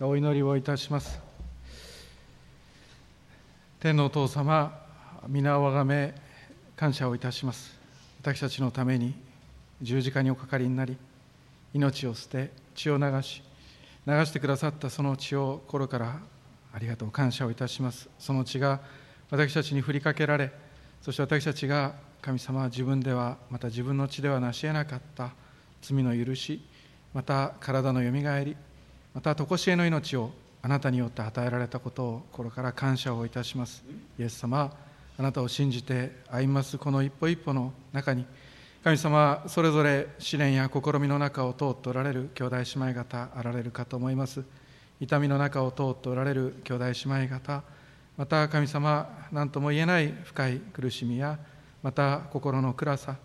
お祈りをいたします。天のお父様皆をあがめ感謝をいたします。私たちのために十字架におかかりになり命を捨て血を流し流してくださったその血を心からありがとう感謝をいたします。その血が私たちに振りかけられそして私たちが神様は自分ではまた自分の血では成し得なかった罪の許しまた体のよみがえりまた常しえの命をあなたによって与えられたことを心から感謝をいたします。イエス様あなたを信じて歩みますこの一歩一歩の中に神様それぞれ試練や試みの中を通っておられる兄弟姉妹方あられるかと思います。痛みの中を通っておられる兄弟姉妹方また神様何とも言えない深い苦しみやまた心の暗さ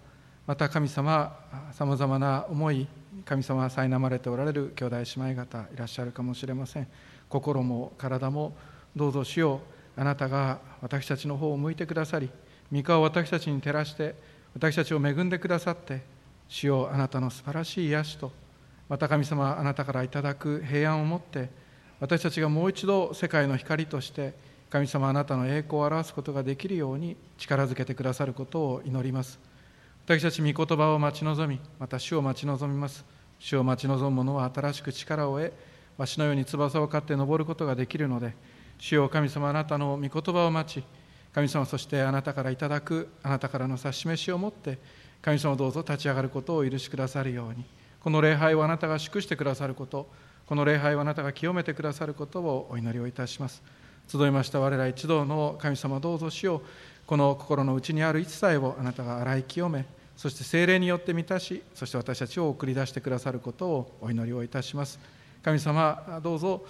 また神様さまざまな思い神様は苛まれておられる兄弟姉妹方いらっしゃるかもしれません。心も体もどうぞ主よあなたが私たちの方を向いてくださり御顔を私たちに照らして私たちを恵んでくださって主よあなたの素晴らしい癒しとまた神様あなたからいただく平安を持って私たちがもう一度世界の光として神様あなたの栄光を表すことができるように力づけてくださることを祈ります。私たち御言葉を待ち望みまた主を待ち望みます。主を待ち望む者は新しく力を得わしのように翼を飼って登ることができるので主よ神様あなたの御言葉を待ち神様そしてあなたからいただくあなたからの指し示しをもって神様どうぞ立ち上がることをお許しくださるように。この礼拝をあなたが祝してくださることこの礼拝をあなたが清めてくださることをお祈りをいたします。集いました我ら一同の神様どうぞしよこの心の内にある一切をあなたが洗い清めそして精霊によって満たしそして私たちを送り出してくださることをお祈りをいたします。神様どうぞ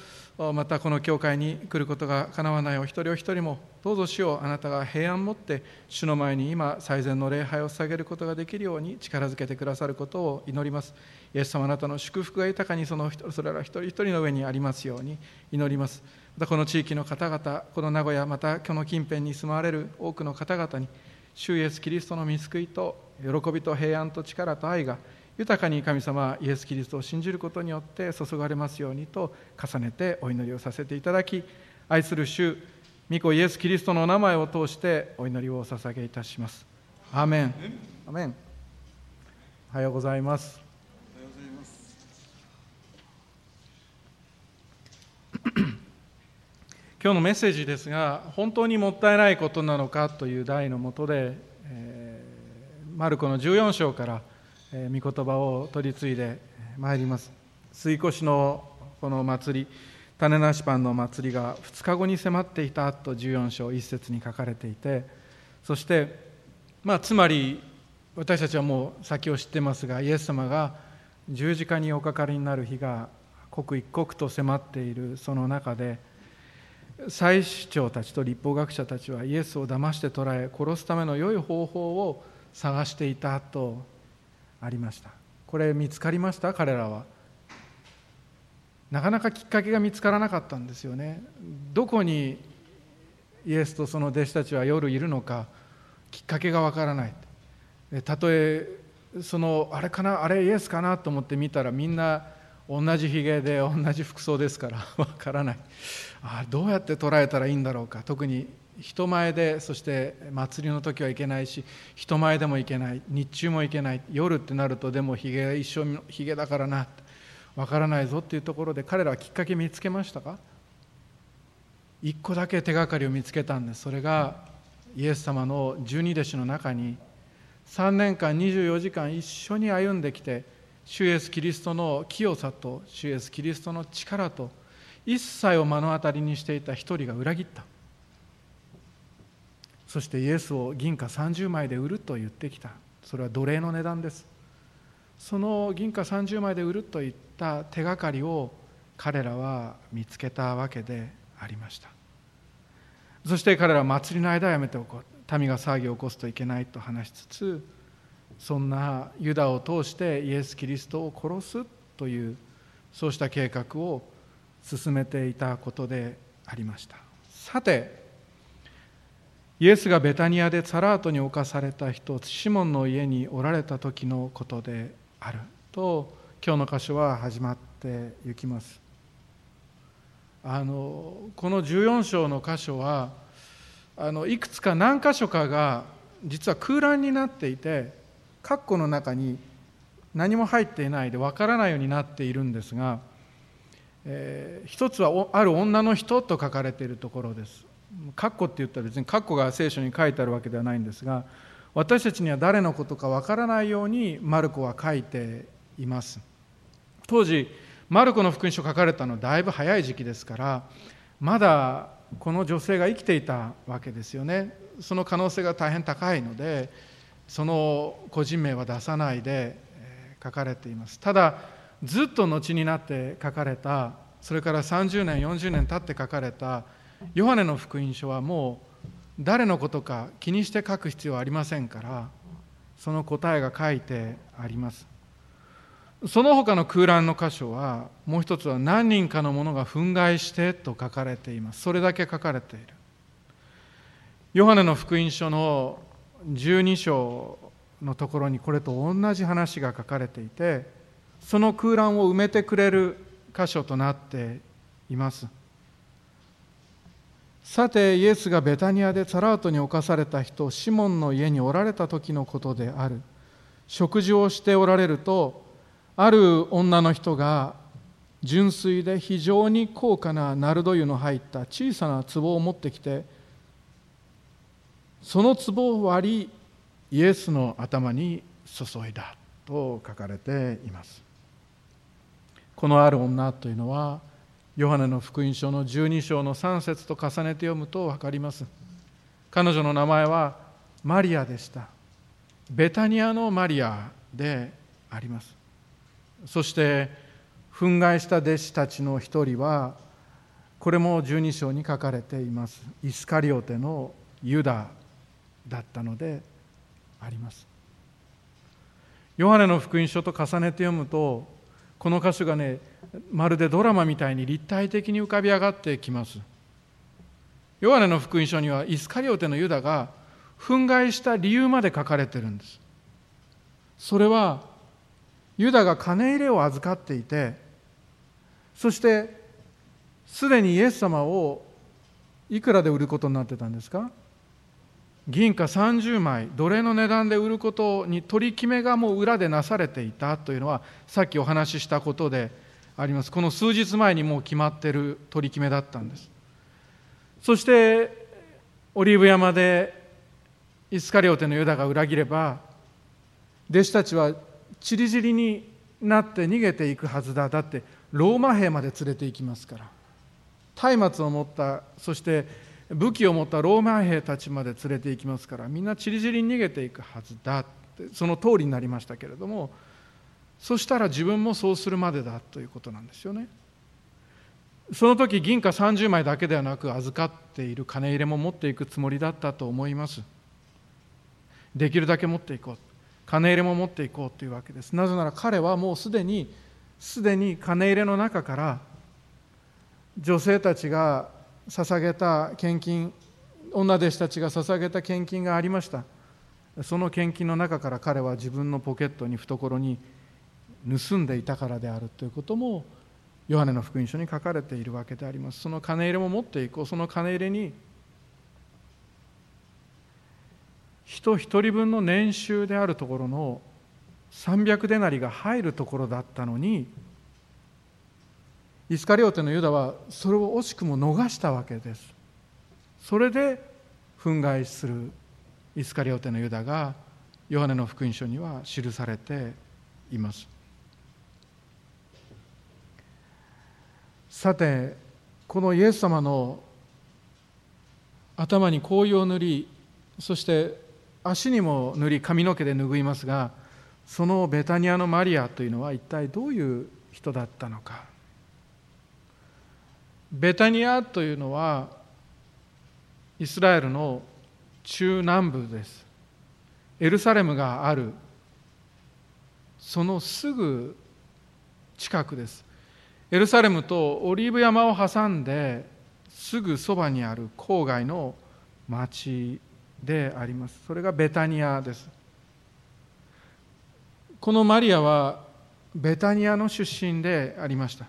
またこの教会に来ることがかなわないお一人お一人もどうぞ主をあなたが平安を持って主の前に今最善の礼拝を捧げることができるように力づけてくださることを祈ります。イエス様あなたの祝福が豊かにそのそれら一人一人の上にありますように祈ります。またこの地域の方々この名古屋またこの近辺に住まわれる多くの方々に主イエスキリストの見救いと喜びと平安と力と愛が豊かに神様イエス・キリストを信じることによって注がれますようにと重ねてお祈りをさせていただき愛する主御子イエス・キリストのお名前を通してお祈りをお捧げいたします。アーメン。アメン。おはようございます。今日のメッセージですが本当にもったいないことなのかという題のもとで、えー、マルコの14章から「え御言葉を取り継いでまいります。水越のこの祭り種なしパンの祭りが2日後に迫っていたと14章1節に書かれていてそしてまあつまり私たちはもう先を知ってますがイエス様が十字架におかかりになる日が刻一刻と迫っているその中で祭司長たちと立法学者たちはイエスを騙して捕らえ殺すための良い方法を探していたとありました。これ見つかりました？彼らは。なかなかきっかけが見つからなかったんですよね。どこにイエスとその弟子たちは夜いるのかきっかけがわからない。たとえそのあれかな？あれイエスかな？と思って見たらみんな同じひげで同じ服装ですから わからない。あどうやって捉えたらいいんだろうか。特に人前でそして祭りの時はいけないし人前でもいけない日中もいけない夜ってなるとでもひげ一緒ひげだからなわからないぞっていうところで彼らはきっかけ見つけましたか？一個だけ手がかりを見つけたんです。それがイエス様の十二弟子の中に3年間24時間一緒に歩んできて主イエスキリストの清さと主イエスキリストの力と一切を目の当たりにしていた一人が裏切った。そしてイエスを銀貨30枚で売ると言ってきた。それは奴隷の値段です。その銀貨30枚で売るといった手がかりを彼らは見つけたわけでありました。そして彼らは祭りの間をやめておこう。民が騒ぎを起こすといけないと話しつつそんなユダを通してイエス・キリストを殺すというそうした計画を進めていたことでありました。さてイエスがベタニアでサラートに侵された人シモンの家におられた時のことであると今日の箇所は始まっていきます。あのこの14章の箇所はあのいくつか何箇所かが実は空欄になっていて括弧の中に何も入っていないでわからないようになっているんですが、えー、一つはある女の人と書かれているところです。括弧って言ったら別に括弧が聖書に書いてあるわけではないんですが私たちには誰のことかわからないようにマルコは書いています。当時マルコの福音書書かれたのはだいぶ早い時期ですからまだこの女性が生きていたわけですよね。その可能性が大変高いのでその個人名は出さないで書かれています。ただずっと後になって書かれたそれから30年40年経って書かれたヨハネの福音書はもう誰のことか気にして書く必要はありませんからその答えが書いてあります。その他の空欄の箇所はもう一つは何人かの者が憤慨してと書かれています。それだけ書かれている。ヨハネの福音書の12章のところにこれと同じ話が書かれていてその空欄を埋めてくれる箇所となっています。さてイエスがベタニアでサラートに侵された人シモンの家におられた時のことである。食事をしておられるとある女の人が純粋で非常に高価なナルド油の入った小さな壺を持ってきてその壺を割りイエスの頭に注いだと書かれています。このある女というのはヨハネの福音書の12章の3節と重ねて読むと分かります。彼女の名前はマリアでした。ベタニアのマリアであります。そして憤慨した弟子たちの一人はこれも12章に書かれています。イスカリオテのユダ。だったのであります。ヨハネの福音書と重ねて読むとこの箇所がねまるでドラマみたいに立体的に浮かび上がってきます。ヨハネの福音書にはイスカリオテのユダが憤慨した理由まで書かれてるんです。それはユダが金入れを預かっていてそしてすでにイエス様をいくらで売ることになってたんですか？銀貨30枚奴隷の値段で売ることに取り決めがもう裏でなされていたというのはさっきお話ししたことであります。この数日前にもう決まってる取り決めだったんです。そしてオリーブ山でイスカリオテのユダが裏切れば弟子たちはちりぢりになって逃げていくはずだ。だってローマ兵まで連れて行きますから。松明を持ったそして武器を持ったローマ兵たちまで連れて行きますからみんなちりぢりに逃げていくはずだってその通りになりましたけれどもそしたら自分もそうするまでだということなんですよね。その時銀貨30枚だけではなく預かっている金入れも持っていくつもりだったと思います。できるだけ持っていこう。金入れも持っていこうというわけです。なぜなら彼はもうすでにすでに金入れの中から女性たちが捧げた献金女弟子たちが捧げた献金がありました。その献金の中から彼は自分のポケットに懐に盗んでいたからであるということもヨハネの福音書に書かれているわけであります。その金入れも持っていこう。その金入れに人一人分の年収であるところの300デナリが入るところだったのにイスカリオテのユダはそれを惜しくも逃したわけです。それで憤慨するイスカリオテのユダがヨハネの福音書には記されています。さてこのイエス様の頭に紅葉を塗りそして足にも塗り髪の毛で拭いますがそのベタニアのマリアというのは一体どういう人だったのか。ベタニアというのはイスラエルの中南部です。エルサレムがある。そのすぐ近くです。エルサレムとオリーブ山を挟んですぐそばにある郊外の町であります。それがベタニアです。このマリアはベタニアの出身でありました。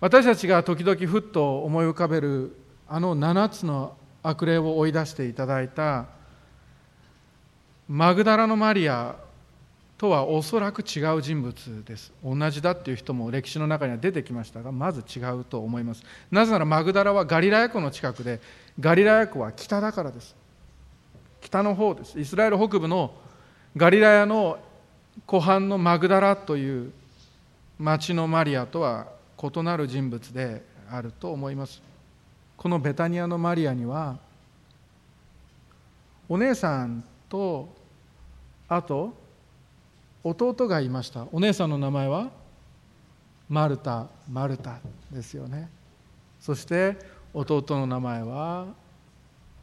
私たちが時々ふっと思い浮かべるあの7つの悪霊を追い出していただいたマグダラのマリアとはおそらく違う人物です。同じだっていう人も歴史の中には出てきましたがまず違うと思います。なぜならマグダラはガリラヤ湖の近くでガリラヤ湖は北だからです。北の方です。イスラエル北部のガリラヤの湖畔のマグダラという町のマリアとは異なる人物であると思います。このベタニアのマリアにはお姉さんとあと弟がいました。お姉さんの名前はマルタマルタですよね。そして弟の名前は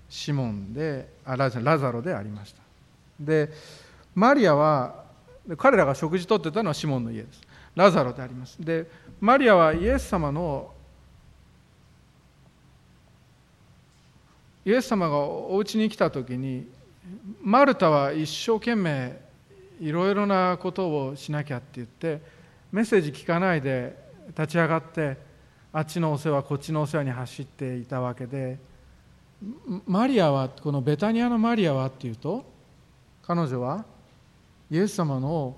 シモンであラザロでありました。でマリアは彼らが食事とってたのはシモンの家です。ラザロであります。でマリアはイエス様のイエス様がお家に来た時にマルタは一生懸命いろいろなことをしなきゃって言ってメッセージ聞かないで立ち上がってあっちのお世話こっちのお世話に走っていたわけでマリアはこのベタニアのマリアはっていうと彼女はイエス様の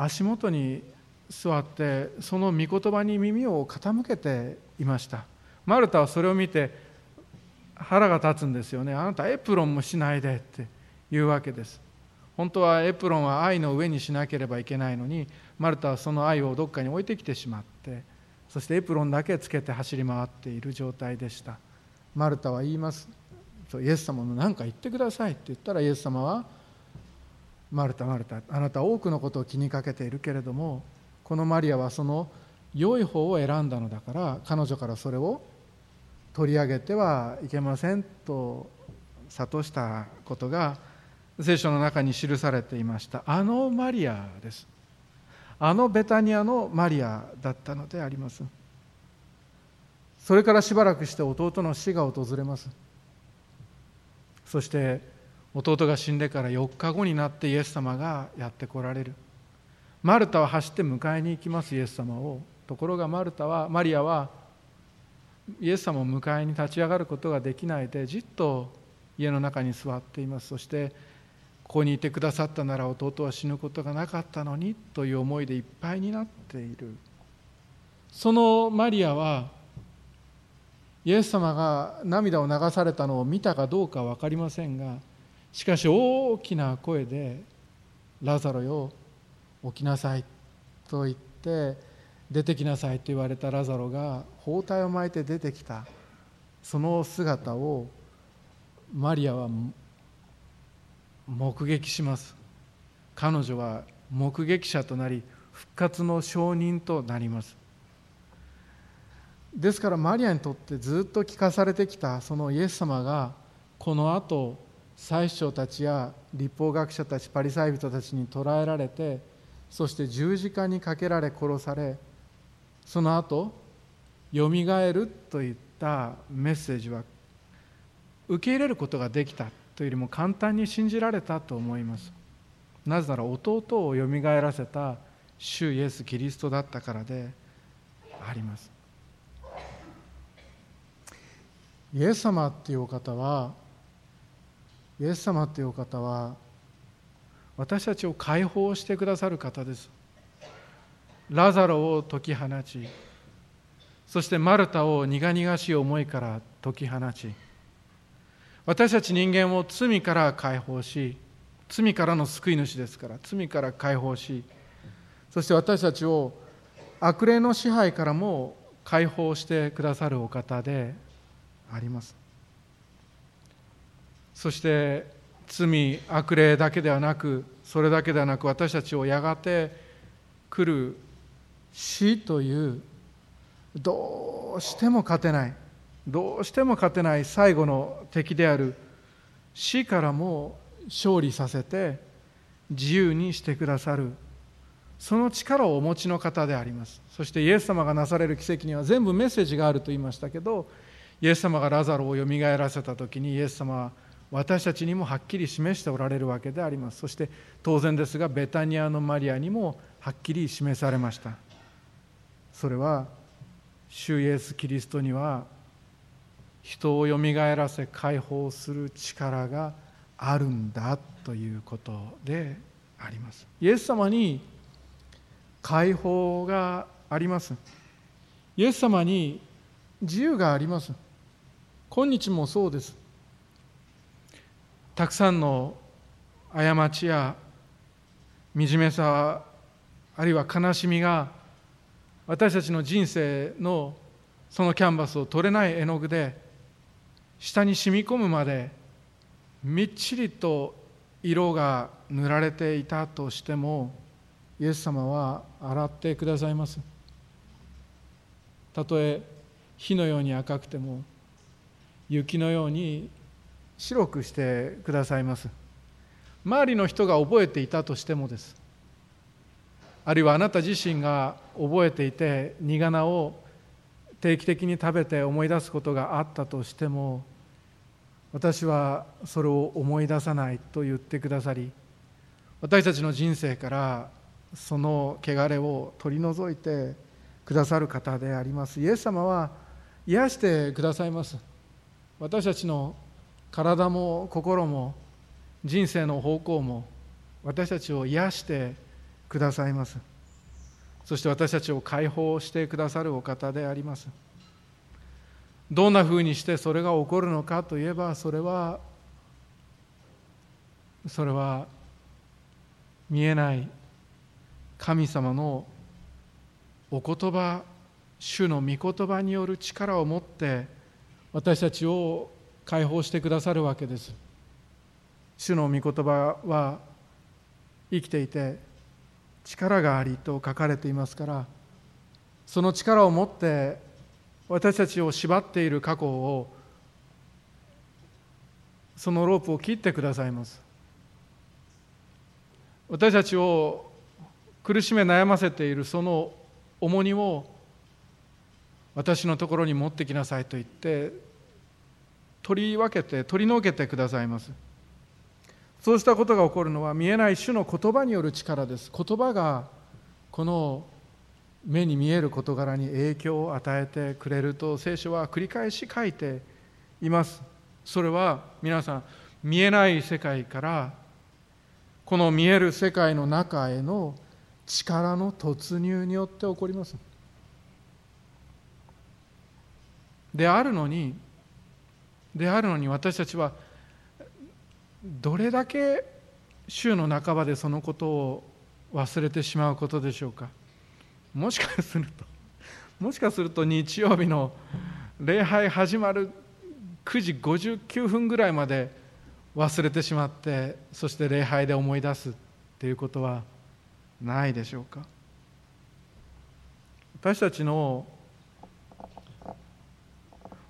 足元に座ってその御言葉に耳を傾けていました。マルタはそれを見て腹が立つんですよね。あなたエプロンもしないでって言うわけです。本当はエプロンは愛の上にしなければいけないのにマルタはその愛をどっかに置いてきてしまってそしてエプロンだけつけて走り回っている状態でした。マルタは言います。イエス様の何か言ってくださいって言ったらイエス様はマルタマルタあなた多くのことを気にかけているけれどもこのマリアはその良い方を選んだのだから彼女からそれを取り上げてはいけませんと諭したことが聖書の中に記されていました。あのマリアです。あのベタニアのマリアだったのであります。それからしばらくして弟の死が訪れます。そして弟が死んでから4日後になってイエス様がやってこられる。マルタは走って迎えに行きますイエス様を。ところがマルタはマリアはイエス様を迎えに立ち上がることができないでじっと家の中に座っています。そしてここにいてくださったなら弟は死ぬことがなかったのにという思いでいっぱいになっている。そのマリアはイエス様が涙を流されたのを見たかどうか分かりませんがしかし大きな声で「ラザロよ起きなさい」と言って出てきなさいと言われたラザロが包帯を巻いて出てきたその姿をマリアは目撃します。彼女は目撃者となり復活の証人となります。ですからマリアにとってずっと聞かされてきたそのイエス様がこのあと宰相たちや立法学者たちパリサイ人たちに捕らえられてそして十字架にかけられ殺されその後よみがえるといったメッセージは受け入れることができたというよりも簡単に信じられたと思います。なぜなら弟をよみがえらせた主イエス・キリストだったからであります。イエス様っていうお方はイエス様っていうお方は私たちを解放してくださる方です。ラザロを解き放ちそしてマルタを苦々しい思いから解き放ち私たち人間を罪から解放し罪からの救い主ですから罪から解放しそして私たちを悪霊の支配からも解放してくださるお方であります。そして罪悪霊だけではなくそれだけではなく私たちをやがて来る死というどうしても勝てないどうしても勝てない最後の敵である死からも勝利させて自由にしてくださるその力をお持ちの方であります。そしてイエス様がなされる奇跡には全部メッセージがあると言いましたけどイエス様がラザロをよみがえらせた時にイエス様は私たちにもはっきり示しておられるわけであります。そして当然ですがベタニアのマリアにもはっきり示されました。それは主イエス・キリストには人をよみがえらせ解放する力があるんだということであります。イエス様に解放があります。イエス様に自由があります。今日もそうです。たくさんの過ちや惨めさあるいは悲しみが私たちの人生のそのキャンバスを取れない絵の具で下に染み込むまでみっちりと色が塗られていたとしてもイエス様は洗ってくださいます。たとえ火のように赤くても雪のように白くしてくださいます。周りの人が覚えていたとしてもです。あるいはあなた自身が覚えていて苦菜を定期的に食べて思い出すことがあったとしても私はそれを思い出さないと言ってくださり私たちの人生からその汚れを取り除いてくださる方であります。イエス様は癒してくださいます。私たちの体も心も人生の方向も私たちを癒してくださいます。そして私たちを解放してくださるお方であります。どんなふうにしてそれが起こるのかといえばそれはそれは見えない神様のお言葉主の御言葉による力を持って私たちを解放してくださるわけです。主の御言葉は生きていて力がありと書かれていますからその力を持って私たちを縛っている過去をそのロープを切ってくださいます。私たちを苦しめ悩ませているその重荷を私のところに持ってきなさいと言って取り分けて取り除けてくださいます。そうしたことが起こるのは見えない種の言葉による力です。言葉がこの目に見える事柄に影響を与えてくれると聖書は繰り返し書いています。それは皆さん見えない世界からこの見える世界の中への力の突入によって起こります。であるのにであるのに私たちはどれだけ週の半ばでそのことを忘れてしまうことでしょうか？もしかするともしかすると日曜日の礼拝始まる9時59分ぐらいまで忘れてしまってそして礼拝で思い出すっていうことはないでしょうか？私たちの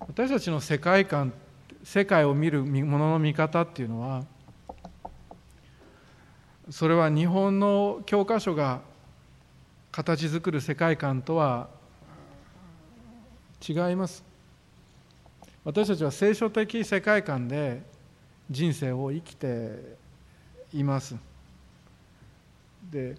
私たちの世界観世界を見るものの見方っていうのはそれは日本の教科書が形作る世界観とは違います。私たちは聖書的世界観で人生を生きています。で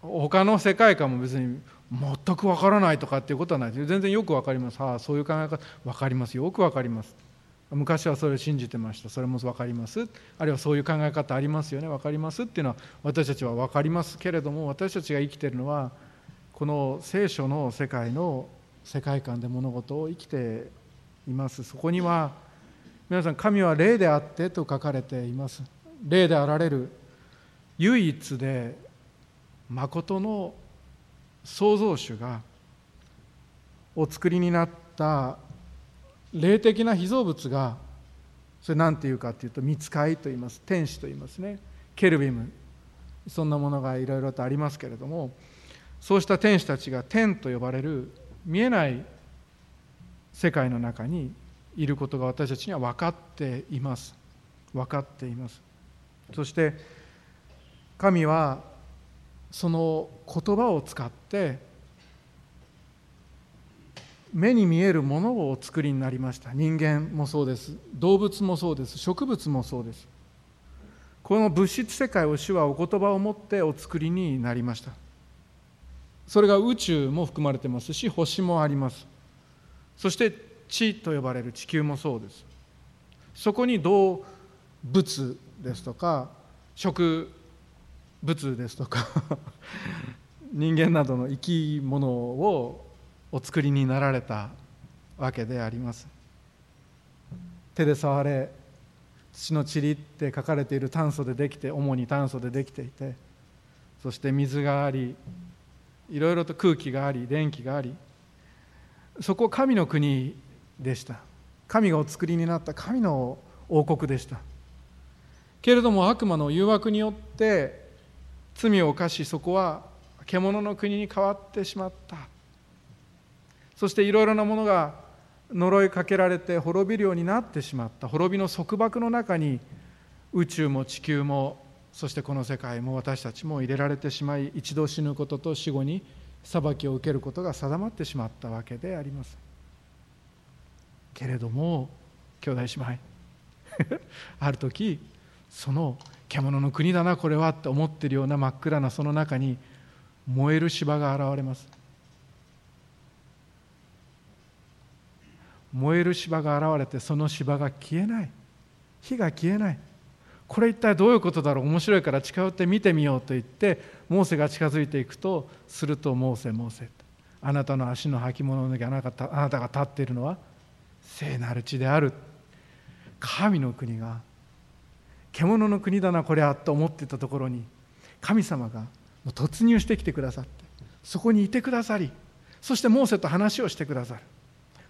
他の世界観も別に全く分からないとかっていうことはない。です全然よく分かります。ああそういう考え方。分かります。よく分かります。昔はそれを信じてました。それも分かります。あるいはそういう考え方ありますよね。分かりますっていうのは私たちは分かりますけれども私たちが生きているのはこの聖書の世界の世界観で物事を生きています。そこには皆さん神は霊であってと書かれています。霊であられる唯一で誠の創造主がお作りになった霊的な被造物がそれ何て言うかっていうと見つかいと言います天使と言いますね。ケルビム。そんなものがいろいろとありますけれどもそうした天使たちが天と呼ばれる見えない世界の中にいることが私たちには分かっています。分かっています。そして神はその言葉を使って目に見えるものをお作りになりました。人間もそうです。動物もそうです。植物もそうです。この物質世界を主はお言葉を持ってお作りになりました。それが宇宙も含まれてますし星もあります。そして地と呼ばれる地球もそうです。そこに動物ですとか植物ですとか 人間などの生き物をお作りになられたわけであります。手で触れ土の塵って書かれている炭素でできて主に炭素でできていてそして水がありいろいろと空気があり電気がありそこ神の国でした。神がお作りになった神の王国でした。けれども悪魔の誘惑によって罪を犯しそこは獣の国に変わってしまった。そしていろいろなものが呪いかけられて滅びるようになってしまった。滅びの束縛の中に宇宙も地球もそしてこの世界も私たちも入れられてしまい一度死ぬことと死後に裁きを受けることが定まってしまったわけであります。けれども兄弟姉妹 ある時その獣の国だなこれはって思ってるような真っ暗なその中に燃える芝が現れます。燃える芝が現れてその芝が消えない。火が消えない。これ一体どういうことだろう。面白いから近寄って見てみようと言ってモーセが近づいていくとするとモーセモーセあなたの足の履物の時あなたあなたが立っているのは聖なる地である。神の国が獣の国だなこりゃと思っていたところに神様が突入してきてくださってそこにいてくださりそしてモーセと話をしてくださる。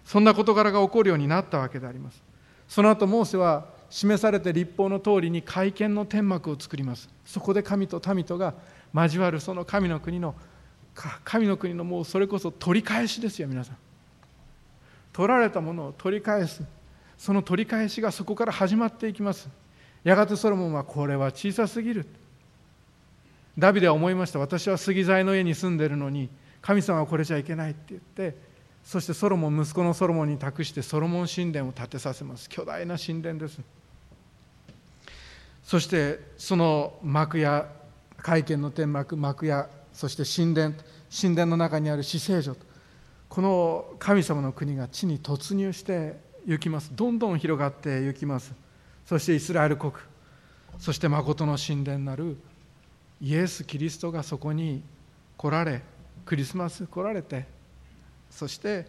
そんな事柄が起こるようになったわけであります。その後モーセは示されて立法の通りに会見の天幕を作ります。そこで神と民とが交わるその神の国の神の国のもうそれこそ取り返しですよ皆さん。取られたものを取り返す。その取り返しがそこから始まっていきます。やがてソロモンはこれは小さすぎる。ダビデは思いました。私は杉材の家に住んでるのに神様はこれじゃいけないって言ってそしてソロモン息子のソロモンに託してソロモン神殿を建てさせます。巨大な神殿です。そしてその幕や会見の天幕幕やそして神殿神殿の中にある死聖所この神様の国が地に突入して行きます。どんどん広がって行きます。そしてイスラエル国そして誠の神殿なるイエス・キリストがそこに来られクリスマス来られてそして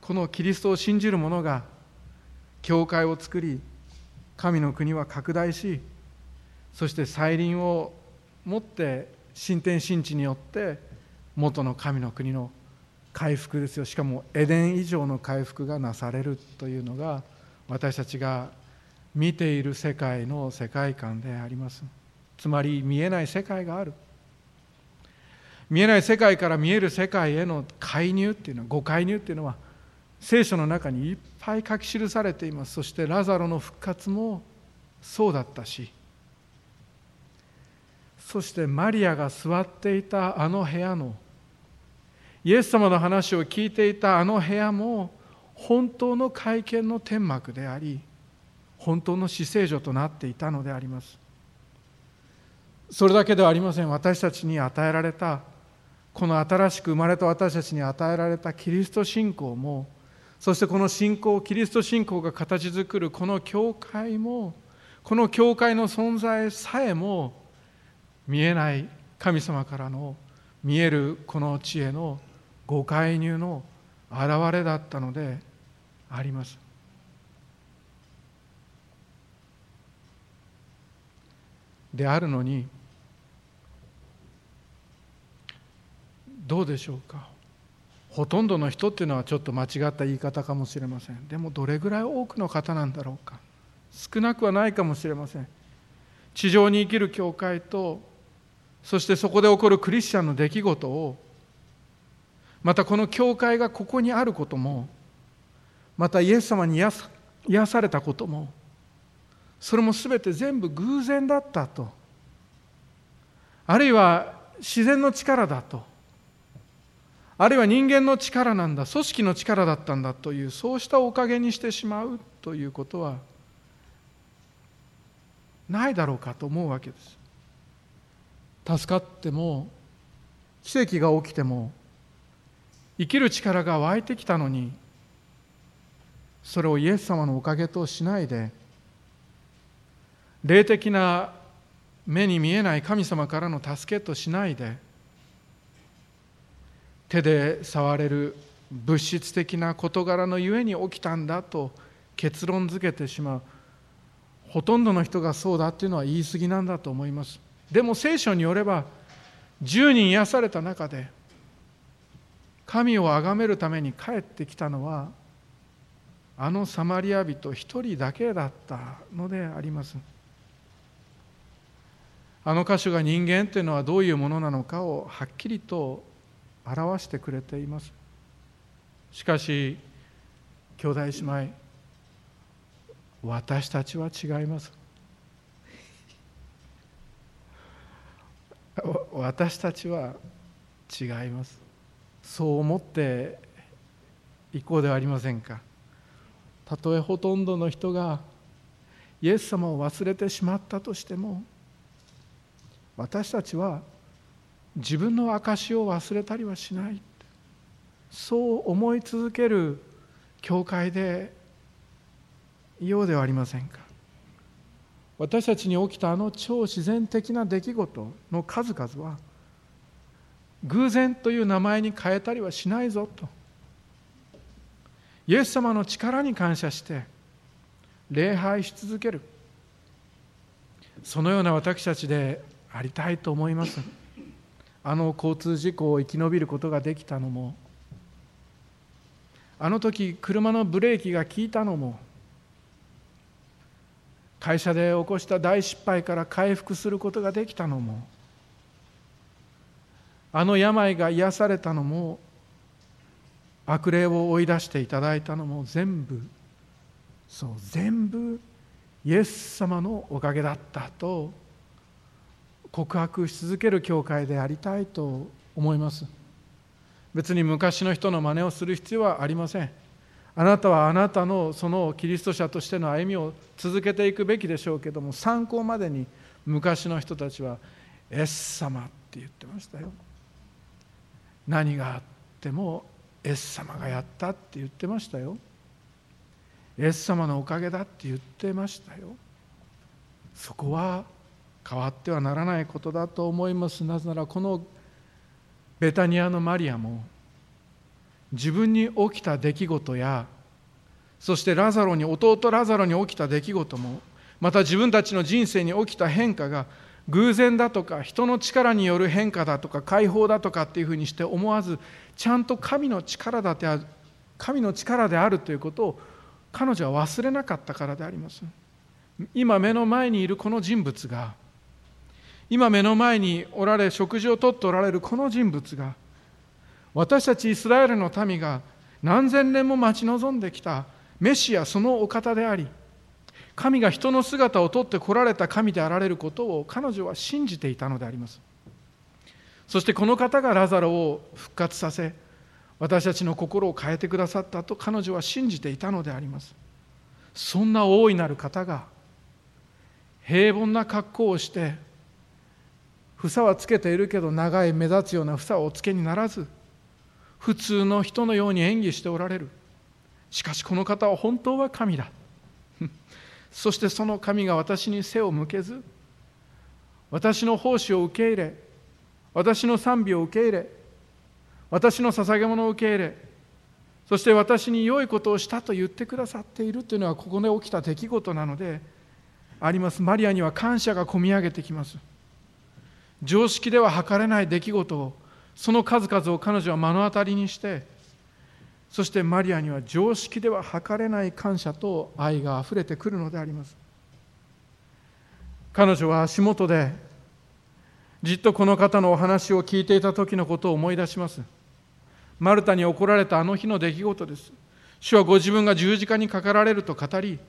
このキリストを信じる者が教会を作り神の国は拡大しそして再臨をもって新天新地によって元の神の国の回復ですよ。しかもエデン以上の回復がなされるというのが私たちが見ている世界の世界観であります。つまり見えない世界がある。見えない世界から見える世界への介入っていうのは誤介入っていうのは聖書の中にいっぱい書き記されています。そしてラザロの復活もそうだったしそしてマリアが座っていたあの部屋のイエス様の話を聞いていたあの部屋も本当の会見の天幕であり本当の死聖所となっていたのであります。それだけではありません。私たちに与えられたこの新しく生まれた私たちに与えられたキリスト信仰もそしてこの信仰キリスト信仰が形作るこの教会もこの教会の存在さえも見えない神様からの見えるこの知恵のご介入の現れだったのであります。であるのにどうでしょうか？ほとんどの人っていうのはちょっと間違った言い方かもしれません。でもどれぐらい多くの方なんだろうか？少なくはないかもしれません。地上に生きる教会とそしてそこで起こるクリスチャンの出来事をまたこの教会がここにあることもまたイエス様に癒されたこともそれも全て全部偶然だったと。あるいは自然の力だと。あるいは人間の力なんだ。組織の力だったんだというそうしたおかげにしてしまうということはないだろうかと思うわけです。助かっても奇跡が起きても生きる力が湧いてきたのにそれをイエス様のおかげとしないで霊的な目に見えない神様からの助けとしないで手で触れる物質的な事柄のゆえに起きたんだと結論づけてしまう。ほとんどの人がそうだっていうのは言い過ぎなんだと思います。でも聖書によれば10人癒された中で神を崇めるために帰ってきたのはあのサマリア人一人だけだったのであります。あの箇所が人間というのはどういうものなのかをはっきりと表してくれています。しかし兄弟姉妹私たちは違います。私たちは違います。そう思っていこうではありませんか。たとえほとんどの人がイエス様を忘れてしまったとしても私たちは自分の証を忘れたりはしない。そう思い続ける教会でいようではありませんか。私たちに起きたあの超自然的な出来事の数々は偶然という名前に変えたりはしないぞと。イエス様の力に感謝して礼拝し続ける。そのような私たちでありたいと思います。あの交通事故を生き延びることができたのもあの時車のブレーキが効いたのも会社で起こした大失敗から回復することができたのもあの病が癒されたのも悪霊を追い出していただいたのも全部そう全部イエス様のおかげだったと告白し続ける教会でありたいと思います。別に昔の人の真似をする必要はありません。あなたはあなたのそのキリスト者としての歩みを続けていくべきでしょうけども参考までに昔の人たちは「エス様」って言ってましたよ。何があってもエス様がやったって言ってましたよ。イエス様のおかげだって言ってましたよ。そこは変わってはならないことだと思います。なぜならこのベタニアのマリアも自分に起きた出来事やそしてラザロに弟ラザロに起きた出来事もまた自分たちの人生に起きた変化が偶然だとか人の力による変化だとか解放だとかっていうふうにして思わずちゃんと神の力だってある神の力であるということを彼女は忘れなかったからであります。今目の前にいるこの人物が今目の前におられ食事をとっておられるこの人物が私たちイスラエルの民が何千年も待ち望んできたメシアそのお方であり神が人の姿をとって来られた神であられることを彼女は信じていたのであります。そしてこの方がラザロを復活させ私たちの心を変えてくださったと彼女は信じていたのであります。そんな大いなる方が平凡な格好をして房はつけているけど長い目立つような房をおつけにならず普通の人のように演技しておられる。しかしこの方は本当は神だ。そしてその神が私に背を向けず私の奉仕を受け入れ私の賛美を受け入れ私の捧げ物を受け入れそして私に良いことをしたと言ってくださっているというのはここで起きた出来事なのであります。マリアには感謝がこみ上げてきます。常識では測れない出来事をその数々を彼女は目の当たりにしてそしてマリアには常識では測れない感謝と愛があふれてくるのであります。彼女は足元でじっとこの方のお話を聞いていた時のことを思い出します。マルタに怒られたあの日の出来事です。主はご自分が十字架にかかられると語り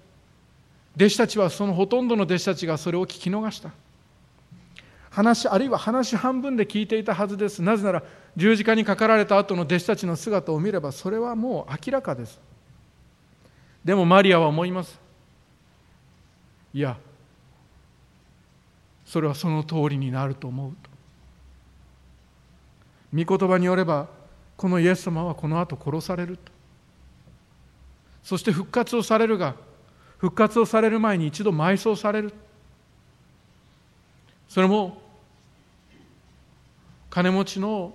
弟子たちはそのほとんどの弟子たちがそれを聞き逃した。話あるいは話半分で聞いていたはずです。なぜなら十字架にかかられた後の弟子たちの姿を見ればそれはもう明らかです。でもマリアは思います。いやそれはその通りになると思うと。御言葉によればこのイエス様はこの後殺されると。そして復活をされるが復活をされる前に一度埋葬される。それも金持ちの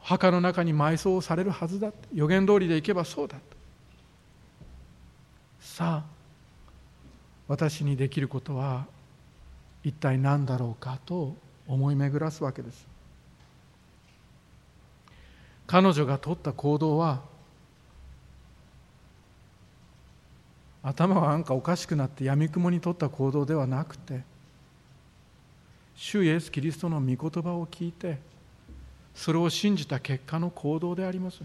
墓の中に埋葬されるはずだ予言通りでいけばそうださあ私にできることは一体何だろうかと思い巡らすわけです。彼女が取った行動は頭がなんかおかしくなってやみくもに取った行動ではなくて主イエス・キリストの御言葉を聞いてそれを信じた結果の行動であります。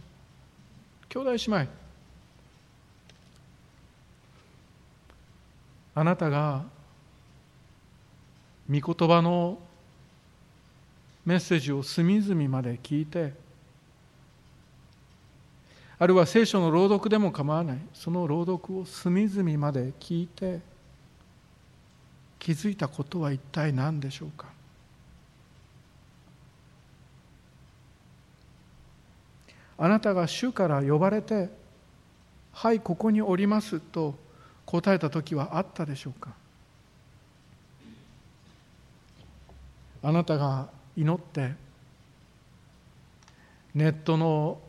兄弟姉妹。あなたが御言葉のメッセージを隅々まで聞いてあるいは聖書の朗読でも構わない。その朗読を隅々まで聞いて気づいたことは一体何でしょうか？あなたが主から呼ばれて「はいここにおります」と答えた時はあったでしょうか？あなたが祈ってネットの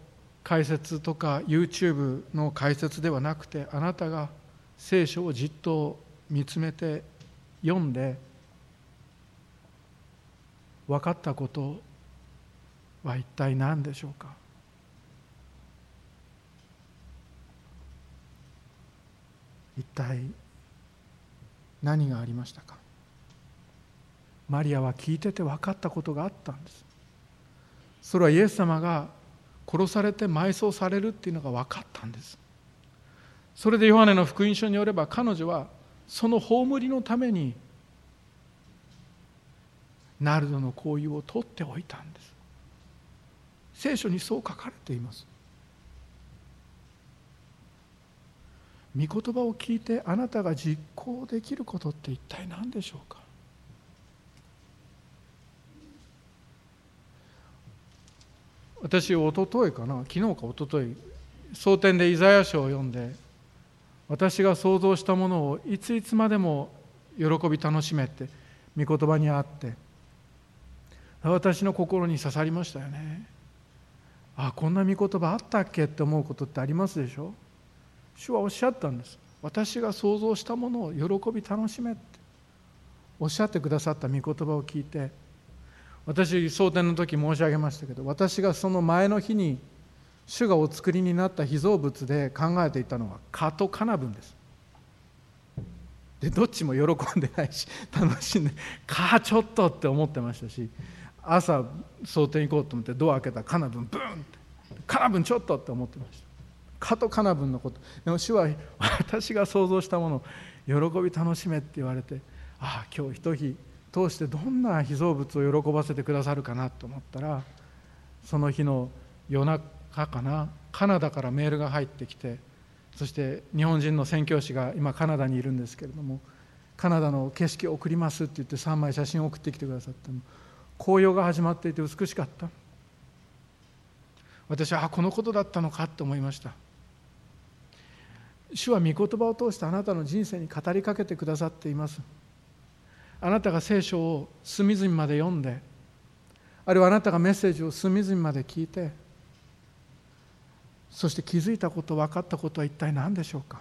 解説とか YouTube の解説ではなくてあなたが聖書をじっと見つめて読んで分かったことは一体何でしょうか？一体何がありましたか？マリアは聞いてて分かったことがあったんです。それはイエス様が殺されて埋葬されるっていうのが分かったんです。それでヨハネの福音書によれば彼女はその葬りのためにナルドの香油を取っておいたんです。聖書にそう書かれています。御言葉を聞いてあなたが実行できることって一体何でしょうか。私おとといかな昨日かおととい蒼天でイザヤ書を読んで私が想像したものをいついつまでも喜び楽しめって御言葉にあって私の心に刺さりましたよね。あこんな御言葉あったっけって思うことってありますでしょ？主はおっしゃったんです。私が想像したものを喜び楽しめって。おっしゃってくださった御言葉を聞いて私蒼天の時申し上げましたけど私がその前の日に主がお作りになった被造物で考えていたのは蚊とカナブンです。でどっちも喜んでないし 楽しんで「蚊ちょっと」って思ってましたし朝蒼天行こうと思ってドア開けたらカナブンブーンって「カナブンちょっと」って思ってました。蚊とカナブンのこと。でも主は私が想像したものを喜び楽しめって言われてああ今日ひと日通してどんな被造物を喜ばせてくださるかなと思ったらその日の夜中かな？カナダからメールが入ってきてそして日本人の宣教師が今カナダにいるんですけれどもカナダの景色を送りますって言って3枚写真を送ってきてくださって紅葉が始まっていて美しかった。私はあこのことだったのかと思いました。主は御言葉を通してあなたの人生に語りかけてくださっています。あなたが聖書を隅々まで読んであるいはあなたがメッセージを隅々まで聞いてそして気づいたこと分かったことは一体何でしょうか？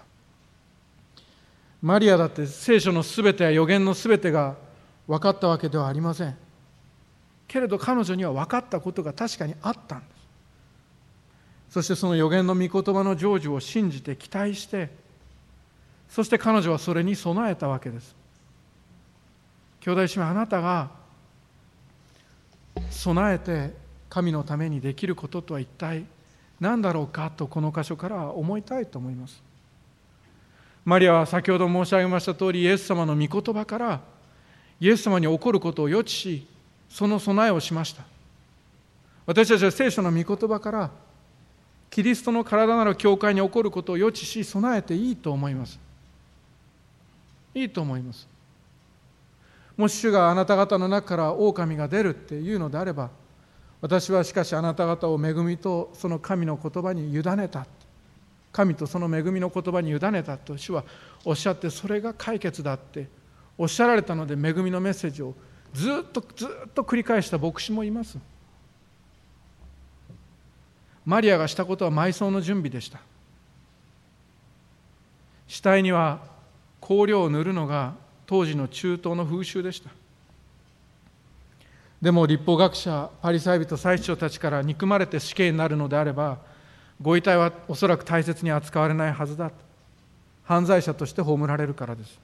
マリアだって聖書のすべてや予言のすべてが分かったわけではありません。けれど彼女には分かったことが確かにあったんです。そしてその予言の御言葉の成就を信じて期待してそして彼女はそれに備えたわけです。兄弟姉妹あなたが備えて神のためにできることとは一体何だろうかとこの箇所から思いたいと思います。マリアは先ほど申し上げました通りイエス様の御言葉からイエス様に起こることを予知しその備えをしました。私たちは聖書の御言葉からキリストの体なる教会に起こることを予知し備えていいと思います。いいと思います。もし主があなた方の中から狼が出るっていうのであれば私はしかしあなた方を恵みとその神の言葉に委ねた。神とその恵みの言葉に委ねたと主はおっしゃってそれが解決だっておっしゃられたので恵みのメッセージをずっとずっと繰り返した牧師もいます。マリアがしたことは埋葬の準備でした。死体には香料を塗るのが当時の中東の風習でした。でも立法学者パリサイ人最長たちから憎まれて死刑になるのであればご遺体はおそらく大切に扱われないはずだと。犯罪者として葬られるからです。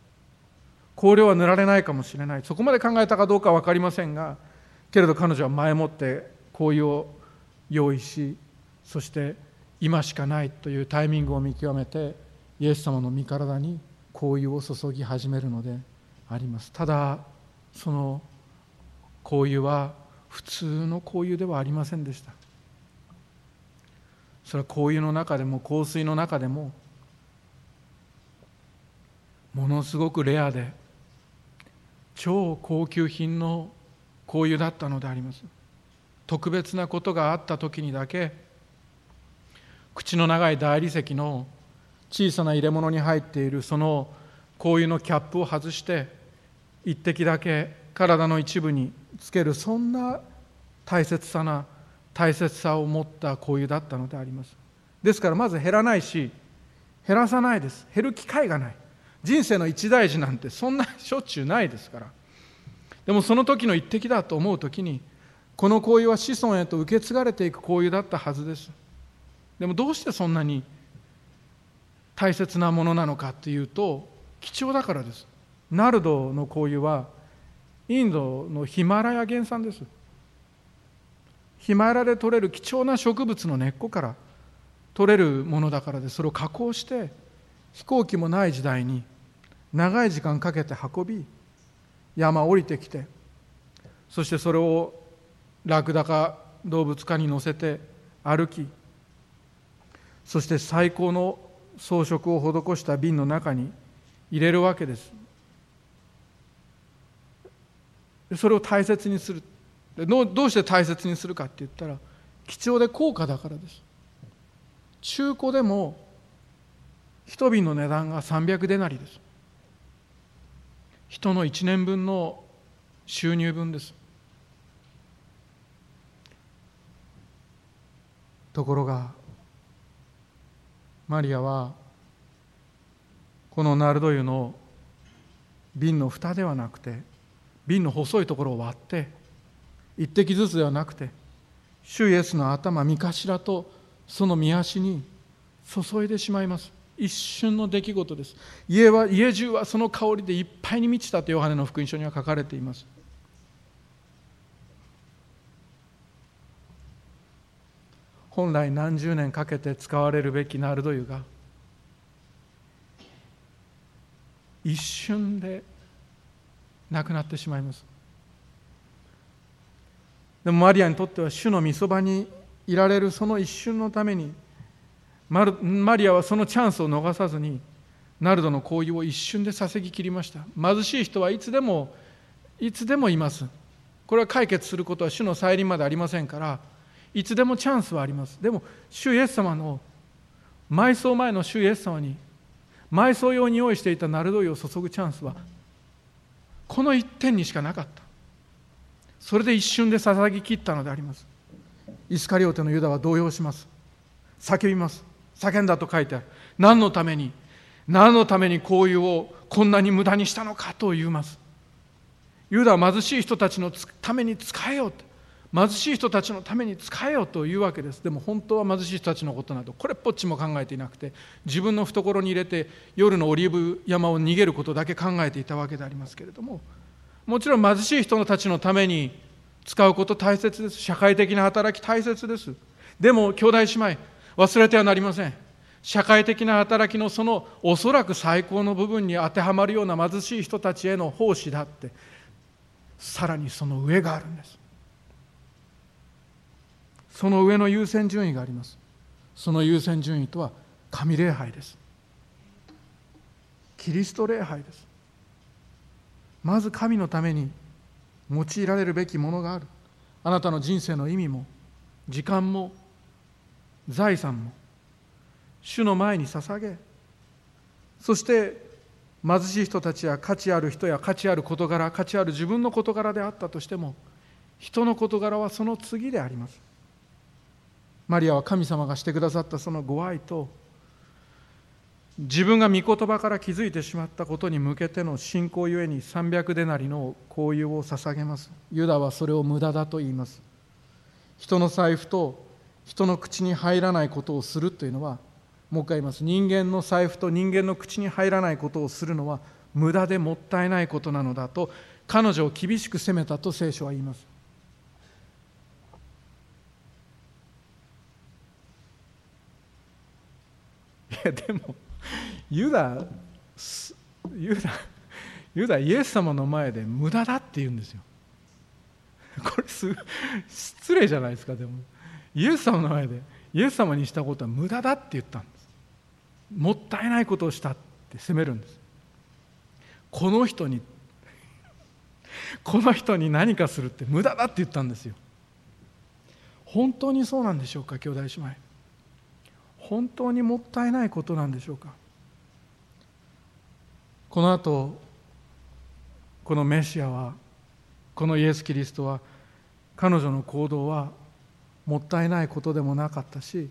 香料は塗られないかもしれない。そこまで考えたかどうかは分かりませんがけれど彼女は前もって香油を用意しそして今しかないというタイミングを見極めてイエス様の身体に香油を注ぎ始めるのであります。ただその香油は普通の香油ではありませんでした。それは香油の中でも香水の中でもものすごくレアで超高級品の香油だったのであります。特別なことがあった時にだけ口の長い大理石の小さな入れ物に入っているその香油のキャップを外して一滴だけ体の一部につけるそんな大切さな大切さを持った香油だったのであります。ですからまず減らないし減らさないです。減る機会がない。人生の一大事なんてそんなしょっちゅうないですから。でもその時の一滴だと思う時にこの香油は子孫へと受け継がれていく香油だったはずです。でもどうしてそんなに大切なものなのかっていうと貴重だからです。ナルドの香油はインドのヒマラヤ原産です。ヒマラヤで取れる貴重な植物の根っこから取れるものだからでそれを加工して飛行機もない時代に長い時間かけて運び山降りてきてそしてそれをラクダか動物かに乗せて歩きそして最高の装飾を施した瓶の中に入れるわけです。それを大切にする。どうして大切にするかって言ったら貴重で高価だからです。中古でも一瓶の値段が300デナリです。人の1年分の収入分です。ところがマリアはこのナルド油の瓶の蓋ではなくて瓶の細いところを割って一滴ずつではなくて主イエスの頭三頭とその見足に注いでしまいます。一瞬の出来事です。家は家中はその香りでいっぱいに満ちたとヨハネの福音書には書かれています。本来何十年かけて使われるべきナルド油が一瞬でなくなってしまいます。でもマリアにとっては主の御そばにいられるその一瞬のためにマリアはそのチャンスを逃さずにナルドの行為を一瞬で捧ぎ切りました。貧しい人はいつでもいつでもいます。これは解決することは主の再臨までありませんからいつでもチャンスはあります。でも主イエス様の埋葬前の主イエス様に埋葬用に用意していたナルド油を注ぐチャンスはこの一点にしかなかった。それで一瞬で捧ぎ切ったのであります。イスカリオテのユダは動揺します。叫びます。叫んだと書いてある。何のために？何のために交友をこんなに無駄にしたのかと言います。ユダは貧しい人たちのために使えよう貧しい人たちのために使えよというわけです。でも本当は貧しい人たちのことなどこれっぽっちも考えていなくて自分の懐に入れて夜のオリーブ山を逃げることだけ考えていたわけでありますけれどももちろん貧しい人たちのために使うこと大切です。社会的な働き大切です。でも兄弟姉妹忘れてはなりません。社会的な働きのそのおそらく最高の部分に当てはまるような貧しい人たちへの奉仕だってさらにその上があるんです。その上の優先順位があります。その優先順位とは神礼拝です。キリスト礼拝です。まず神のために用いられるべきものがある。あなたの人生の意味も時間も財産も主の前に捧げ。そして貧しい人たちや価値ある人や価値ある事柄価値ある自分の事柄であったとしても人の事柄はその次であります。マリアは神様がしてくださったそのご愛と自分が御言葉から気づいてしまったことに向けての信仰ゆえに300デナリの交友を捧げます。ユダはそれを無駄だと言います。人の財布と人の口に入らないことをするというのはもう一回言います。人間の財布と人間の口に入らないことをするのは無駄でもったいないことなのだと彼女を厳しく責めたと聖書は言います。やでもユダユダユダイエス様の前で無駄だって言うんですよ。これす失礼じゃないですかでも。イエス様の前でイエス様にしたことは無駄だって言ったんです。もったいないことをしたって責めるんです。この人にこの人に何かするって無駄だって言ったんですよ。本当にそうなんでしょうか兄弟姉妹。本当にもったいないことなんでしょうか？この後このメシアはこのイエス・キリストは彼女の行動はもったいないことでもなかったし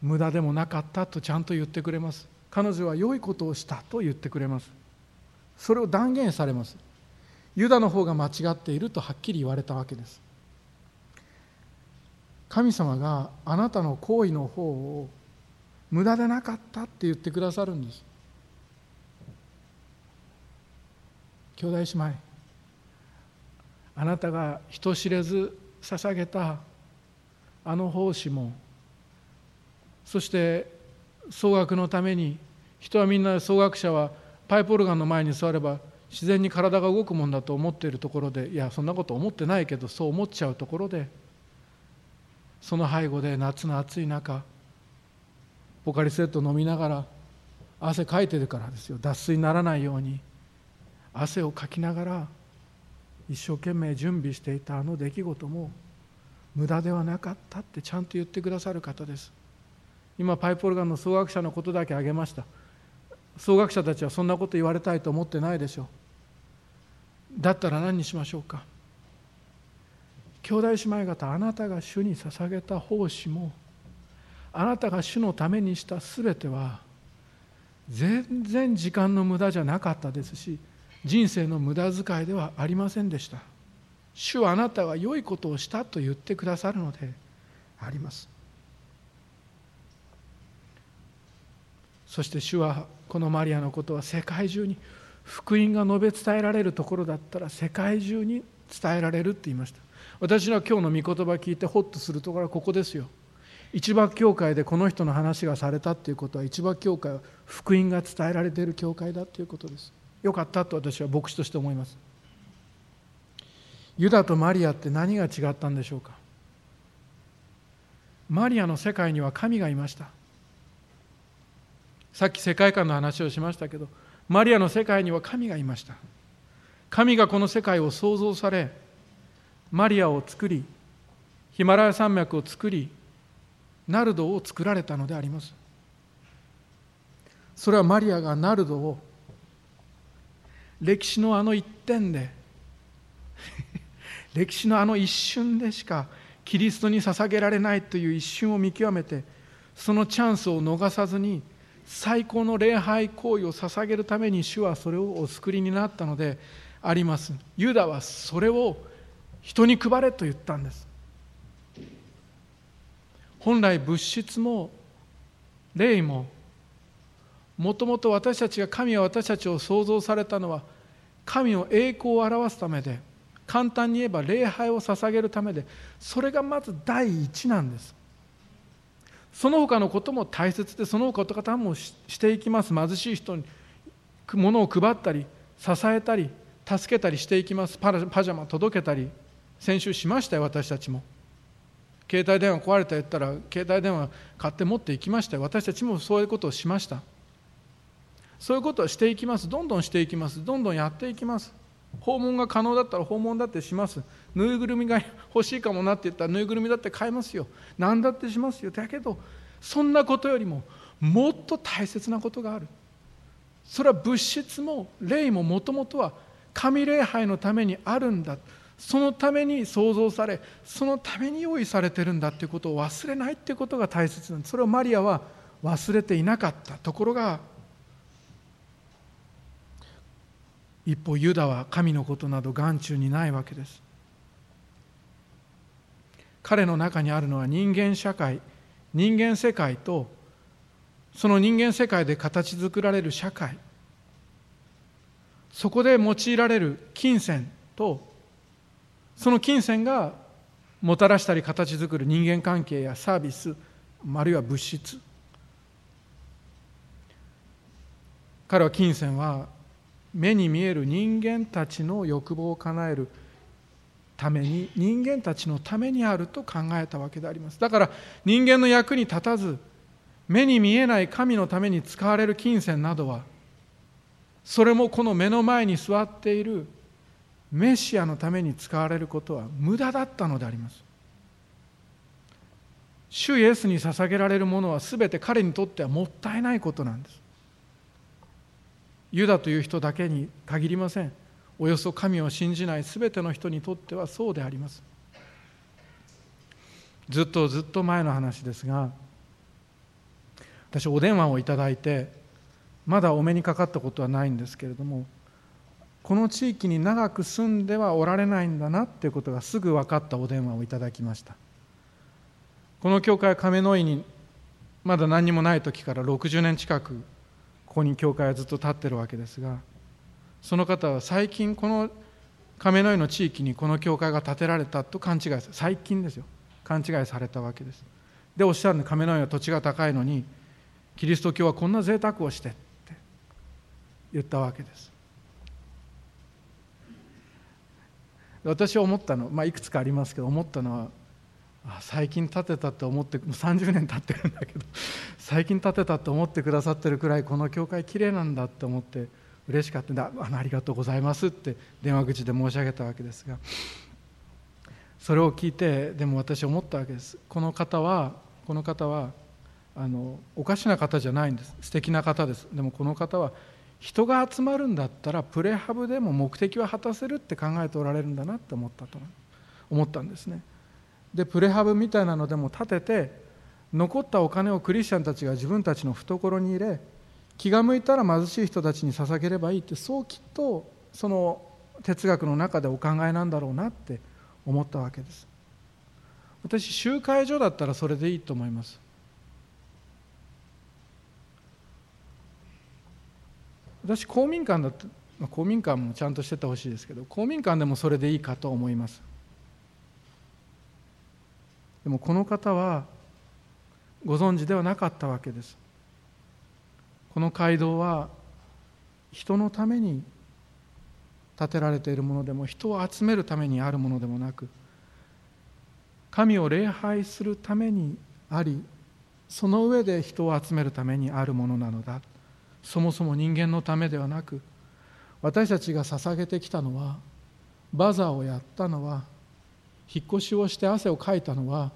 無駄でもなかったとちゃんと言ってくれます。彼女は良いことをしたと言ってくれます。それを断言されます。ユダの方が間違っているとはっきり言われたわけです。神様があなたの行為の方を無駄でなかったって言ってくださるんです。兄弟姉妹あなたが人知れず捧げたあの奉仕もそして総額のために人はみんな総額者はパイプオルガンの前に座れば自然に体が動くもんだと思っているところでいやそんなこと思ってないけどそう思っちゃうところでその背後で夏の暑い中ポカリスエット飲みながら汗かいてるからですよ。脱水にならないように。汗をかきながら一生懸命準備していたあの出来事も無駄ではなかったってちゃんと言ってくださる方です。今パイプオルガンの総学者のことだけ挙げました。総学者たちはそんなこと言われたいと思ってないでしょう。だったら何にしましょうか。兄弟姉妹方あなたが主に捧げた奉仕もあなたが主のためにした全ては全然時間の無駄じゃなかったですし人生の無駄遣いではありませんでした。主はあなたが良いことをしたと言ってくださるのであります。そして主はこのマリアのことは世界中に福音が述べ伝えられるところだったら世界中に伝えられるって言いました。私は今日の御言葉聞いてホッとするところはここですよ。一幕教会でこの人の話がされたっていうことは一幕教会は福音が伝えられている教会だということです。よかったと私は牧師として思います。ユダとマリアって何が違ったんでしょうか。マリアの世界には神がいました。さっき世界観の話をしましたけどマリアの世界には神がいました。神がこの世界を創造されマリアを作りヒマラヤ山脈を作りナルドを作られたのであります。それはマリアがナルドを歴史のあの一点で 歴史のあの一瞬でしかキリストに捧げられないという一瞬を見極めてそのチャンスを逃さずに最高の礼拝行為を捧げるために主はそれをお作りになったのであります。ユダはそれを人に配れと言ったんです。本来物質も霊ももともと私たちが神は私たちを創造されたのは神の栄光を表すためで簡単に言えば礼拝を捧げるためでそれがまず第一なんです。その他のことも大切でその他の方もしていきます。貧しい人に物を配ったり支えたり助けたりしていきます。パジャマ届けたり先週しましたよ私たちも。携帯電話壊れた言ったら携帯電話買って持っていきました私たちもそういうことをしました。そういうことをしていきます。どんどんしていきます。どんどんやっていきます。訪問が可能だったら訪問だってします。ぬいぐるみが欲しいかもなって言ったらぬいぐるみだって買いますよ。何だってしますよ。だけどそんなことよりももっと大切なことがある。それは物質も霊ももともとは神礼拝のためにあるんだ。そのために創造されそのために用意されてるんだっていうことを忘れないっていうことが大切なんです。それをマリアは忘れていなかったところが一方ユダは神のことなど眼中にないわけです。彼の中にあるのは人間社会人間世界とその人間世界で形作られる社会。そこで用いられる金銭とその金銭がもたらしたり形作る人間関係やサービスあるいは物質。彼は金銭は目に見える人間たちの欲望を叶えるために人間たちのためにあると考えたわけであります。だから人間の役に立たず目に見えない神のために使われる金銭などはそれもこの目の前に座っているメシアのために使われることは無駄だったのであります。主イエスに捧げられるものは全て彼にとってはもったいないことなんです。ユダという人だけに限りません。およそ神を信じない全ての人にとってはそうであります。ずっとずっと前の話ですが私お電話をいただいてまだお目にかかったことはないんですけれどもこの地域に長く住んではおられないんだなっていうことがすぐ分かったお電話をいただきました。この教会は亀の井にまだ何にもない時から60年近くここに教会はずっと立ってるわけですがその方は最近この亀の井の地域にこの教会が建てられたと勘違い最近ですよ。勘違いされたわけです。でおっしゃるの亀の井は土地が高いのにキリスト教はこんな贅沢をしてって言ったわけです。私は思ったの、まあ、いくつかありますけど思ったのはあ最近建てたって思ってもう30年経ってるんだけど 最近建てたって思ってくださってるくらいこの教会きれいなんだって思って嬉しかったんであありがとうございますって電話口で申し上げたわけですがそれを聞いてでも私思ったわけです。この方はこの方はあのおかしな方じゃないんです。素敵な方です。でもこの方は人が集まるんだったらプレハブでも目的は果たせるって考えておられるんだなって思ったと。思ったんですね。でプレハブみたいなのでも建てて残ったお金をクリスチャンたちが自分たちの懐に入れ気が向いたら貧しい人たちに捧げればいいってそうきっとその哲学の中でお考えなんだろうなって思ったわけです。私集会所だったらそれでいいと思います。私公民館だと、まあ、公民館もちゃんとしててほしいですけど公民館でもそれでいいかと思います。でもこの方はご存知ではなかったわけです。この街道は人のために建てられているものでも人を集めるためにあるものでもなく神を礼拝するためにありその上で人を集めるためにあるものなのだ。そもそも人間のためではなく私たちが捧げてきたのはバザーをやったのは引っ越しをして汗をかいたのは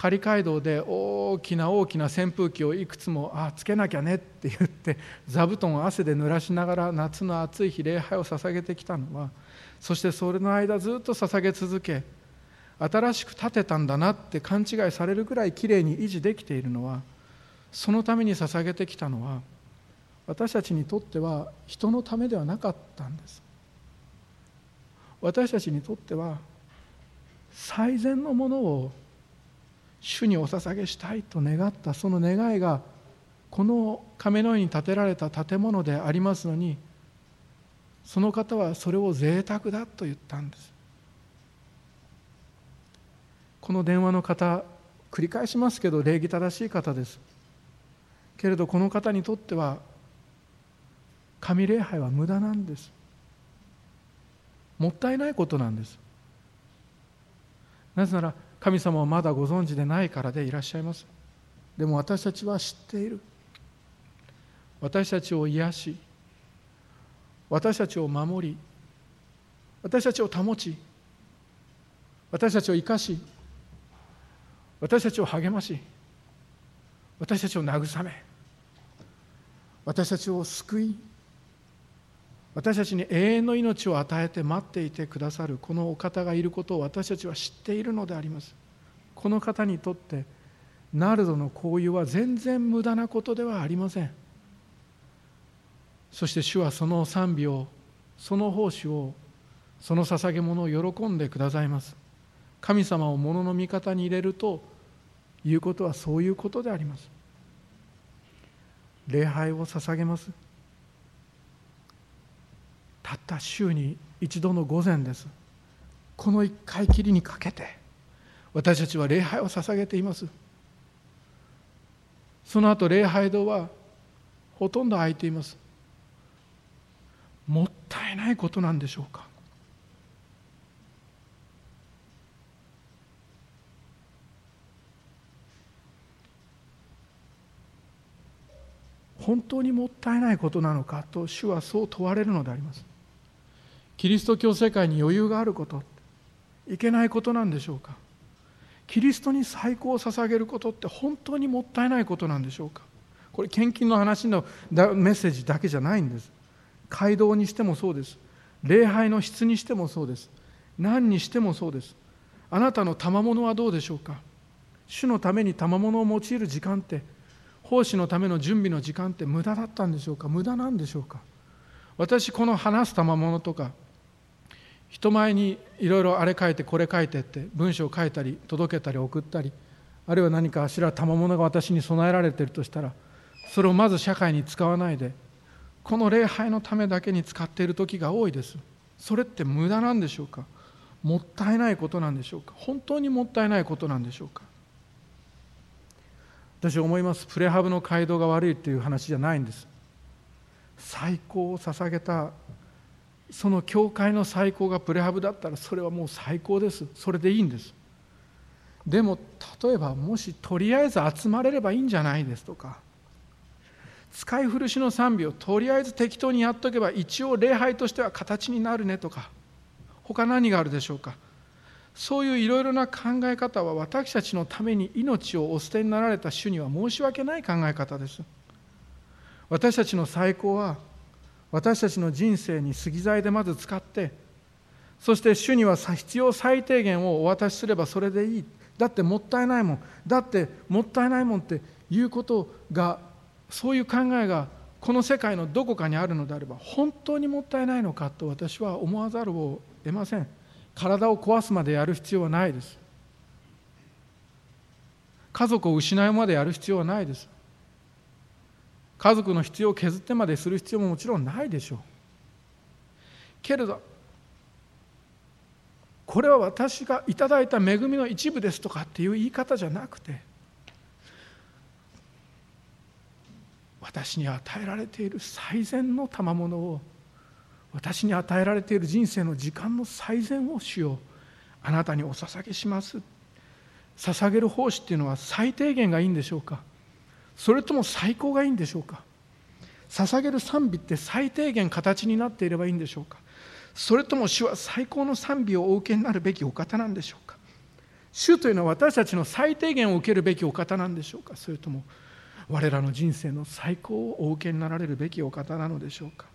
仮街道で大きな大きな扇風機をいくつもあつけなきゃねって言って座布団を汗で濡らしながら夏の暑い日礼拝を捧げてきたのはそしてそれの間ずっと捧げ続け新しく建てたんだなって勘違いされるぐらいきれいに維持できているのはそのために捧げてきたのは私たちにとっては人のためではなかったんです。私たちにとっては最善のものを主にお捧げしたいと願った。その願いがこの亀の井に建てられた建物でありますのにその方はそれを贅沢だと言ったんです。この電話の方繰り返しますけど礼儀正しい方です。けれどこの方にとっては神礼拝は無駄なんです。もったいないことなんです。なぜなら神様をまだご存知でないからでいらっしゃいます。でも私たちは知っている。私たちを癒し私たちを守り私たちを保ち私たちを生かし私たちを励まし私たちを慰め私たちを救い私たちに永遠の命を与えて待っていてくださるこのお方がいることを私たちは知っているのであります。この方にとってナルドの交友は全然無駄なことではありません。そして主はその賛美をその奉仕をその捧げ物を喜んでくださいます。神様を物の味方に入れるということはそういうことであります。礼拝を捧げます。たった週に一度の午前です。この一回きりにかけて私たちは礼拝を捧げています。その後礼拝堂はほとんど空いています。もったいないことなんでしょうか。本当にもったいないことなのかと主はそう問われるのであります。キリスト教世界に余裕があることいけないことなんでしょうか？キリストに最高を捧げることって本当にもったいないことなんでしょうか？これ献金の話のメッセージだけじゃないんです。街道にしてもそうです。礼拝の質にしてもそうです。何にしてもそうです。あなたの賜物はどうでしょうか？主のために賜物を用いる時間って奉仕のための準備の時間って無駄だったんでしょうか？無駄なんでしょうか？私この話す賜物とか人前にいろいろあれ書いてこれ書いてって文章を書いたり届けたり送ったりあるいは何かあしら賜物が私に備えられているとしたらそれをまず社会に使わないでこの礼拝のためだけに使っている時が多いです。それって無駄なんでしょうか？もったいないことなんでしょうか？本当にもったいないことなんでしょうか？私思います。プレハブの街道が悪いっていう話じゃないんです。最高を捧げたその教会の最高がプレハブだったらそれはもう最高です。それでいいんです。でも例えばもしとりあえず集まれればいいんじゃないですとか。使い古しの賛美をとりあえず適当にやっとけば一応礼拝としては形になるねとか。他何があるでしょうか。そういういろいろな考え方は私たちのために命をお捨てになられた主には申し訳ない考え方です。私たちの最高は私たちの人生に過ぎ剤でまず使ってそして主には必要最低限をお渡しすればそれでいい。だってもったいないもん。だってもったいないもんっていうことがそういう考えがこの世界のどこかにあるのであれば本当にもったいないのかと私は思わざるを得ません。体を壊すまでやる必要はないです。家族を失うまでやる必要はないです。家族の必要を削ってまでする必要ももちろんないでしょう。けれどこれは私がいただいた恵みの一部ですとかっていう言い方じゃなくて私に与えられている最善の賜物を私に与えられている人生の時間の最善を主よう。あなたにお捧げします。捧げる奉仕っていうのは最低限がいいんでしょうか。それとも最高がいいんでしょうか？捧げる賛美って最低限形になっていればいいんでしょうか？それとも主は最高の賛美をお受けになるべきお方なんでしょうか？主というのは私たちの最低限を受けるべきお方なんでしょうか？それとも我らの人生の最高をお受けになられるべきお方なのでしょうか？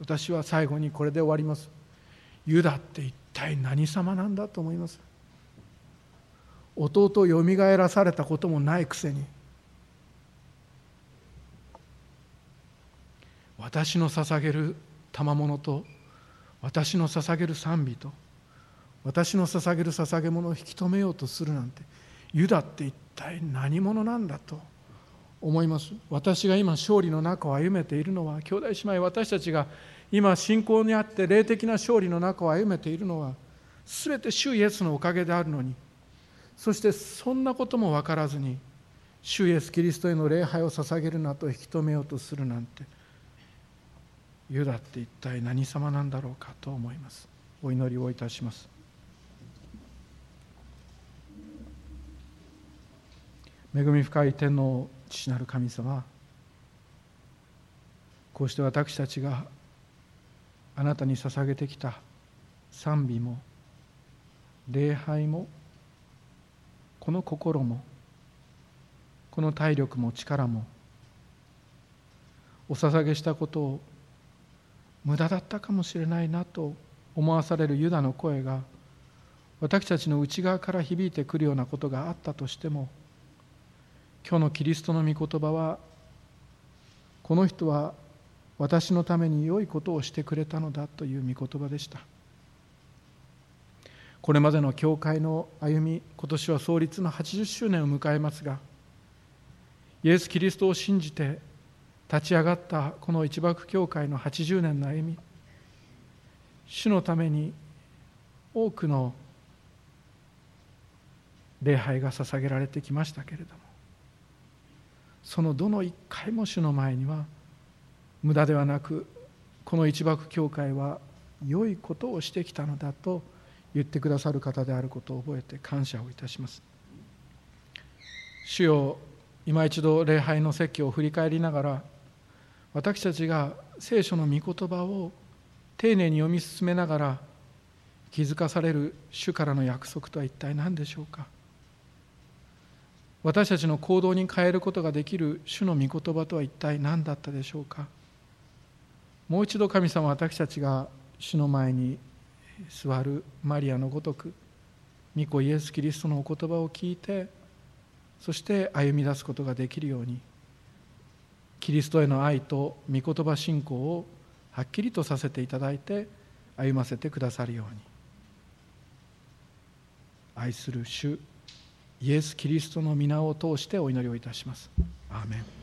私は最後にこれで終わります。ユダって一体何様なんだと思います？弟をよみがえらされたこともないくせに私の捧げる賜物と私の捧げる賛美と私の捧げる捧げ物を引き止めようとするなんてユダって一体何者なんだと思います。私が今勝利の中を歩めているのは兄弟姉妹私たちが今信仰にあって霊的な勝利の中を歩めているのは全て主イエスのおかげであるのにそしてそんなことも分からずに主イエスキリストへの礼拝を捧げるなと引き止めようとするなんてユダって一体何様なんだろうかと思います。お祈りをいたします。恵み深い天皇父なる神様こうして私たちがあなたに捧げてきた賛美も礼拝もこの心もこの体力も力もお捧げしたことを無駄だったかもしれないなと思わされるユダの声が私たちの内側から響いてくるようなことがあったとしても今日のキリストの御言葉はこの人は私のために良いことをしてくれたのだという御言葉でした。これまでの教会の歩み今年は創立の80周年を迎えますがイエス・キリストを信じて立ち上がったこの一幕教会の80年の歩み主のために多くの礼拝が捧げられてきましたけれどもそのどの一回も主の前には無駄ではなくこの一幕教会は良いことをしてきたのだと言ってくださる方であることを覚えて感謝をいたします。主よ今一度礼拝の説教を振り返りながら私たちが聖書の御言葉を丁寧に読み進めながら気づかされる主からの約束とは一体何でしょうか？私たちの行動に変えることができる主の御言葉とは一体何だったでしょうか？もう一度神様私たちが主の前に座るマリアのごとく御子イエス・キリストのお言葉を聞いてそして歩み出すことができるようにキリストへの愛と御言葉信仰をはっきりとさせていただいて歩ませてくださるように愛する主イエス・キリストの皆を通してお祈りをいたします。アーメン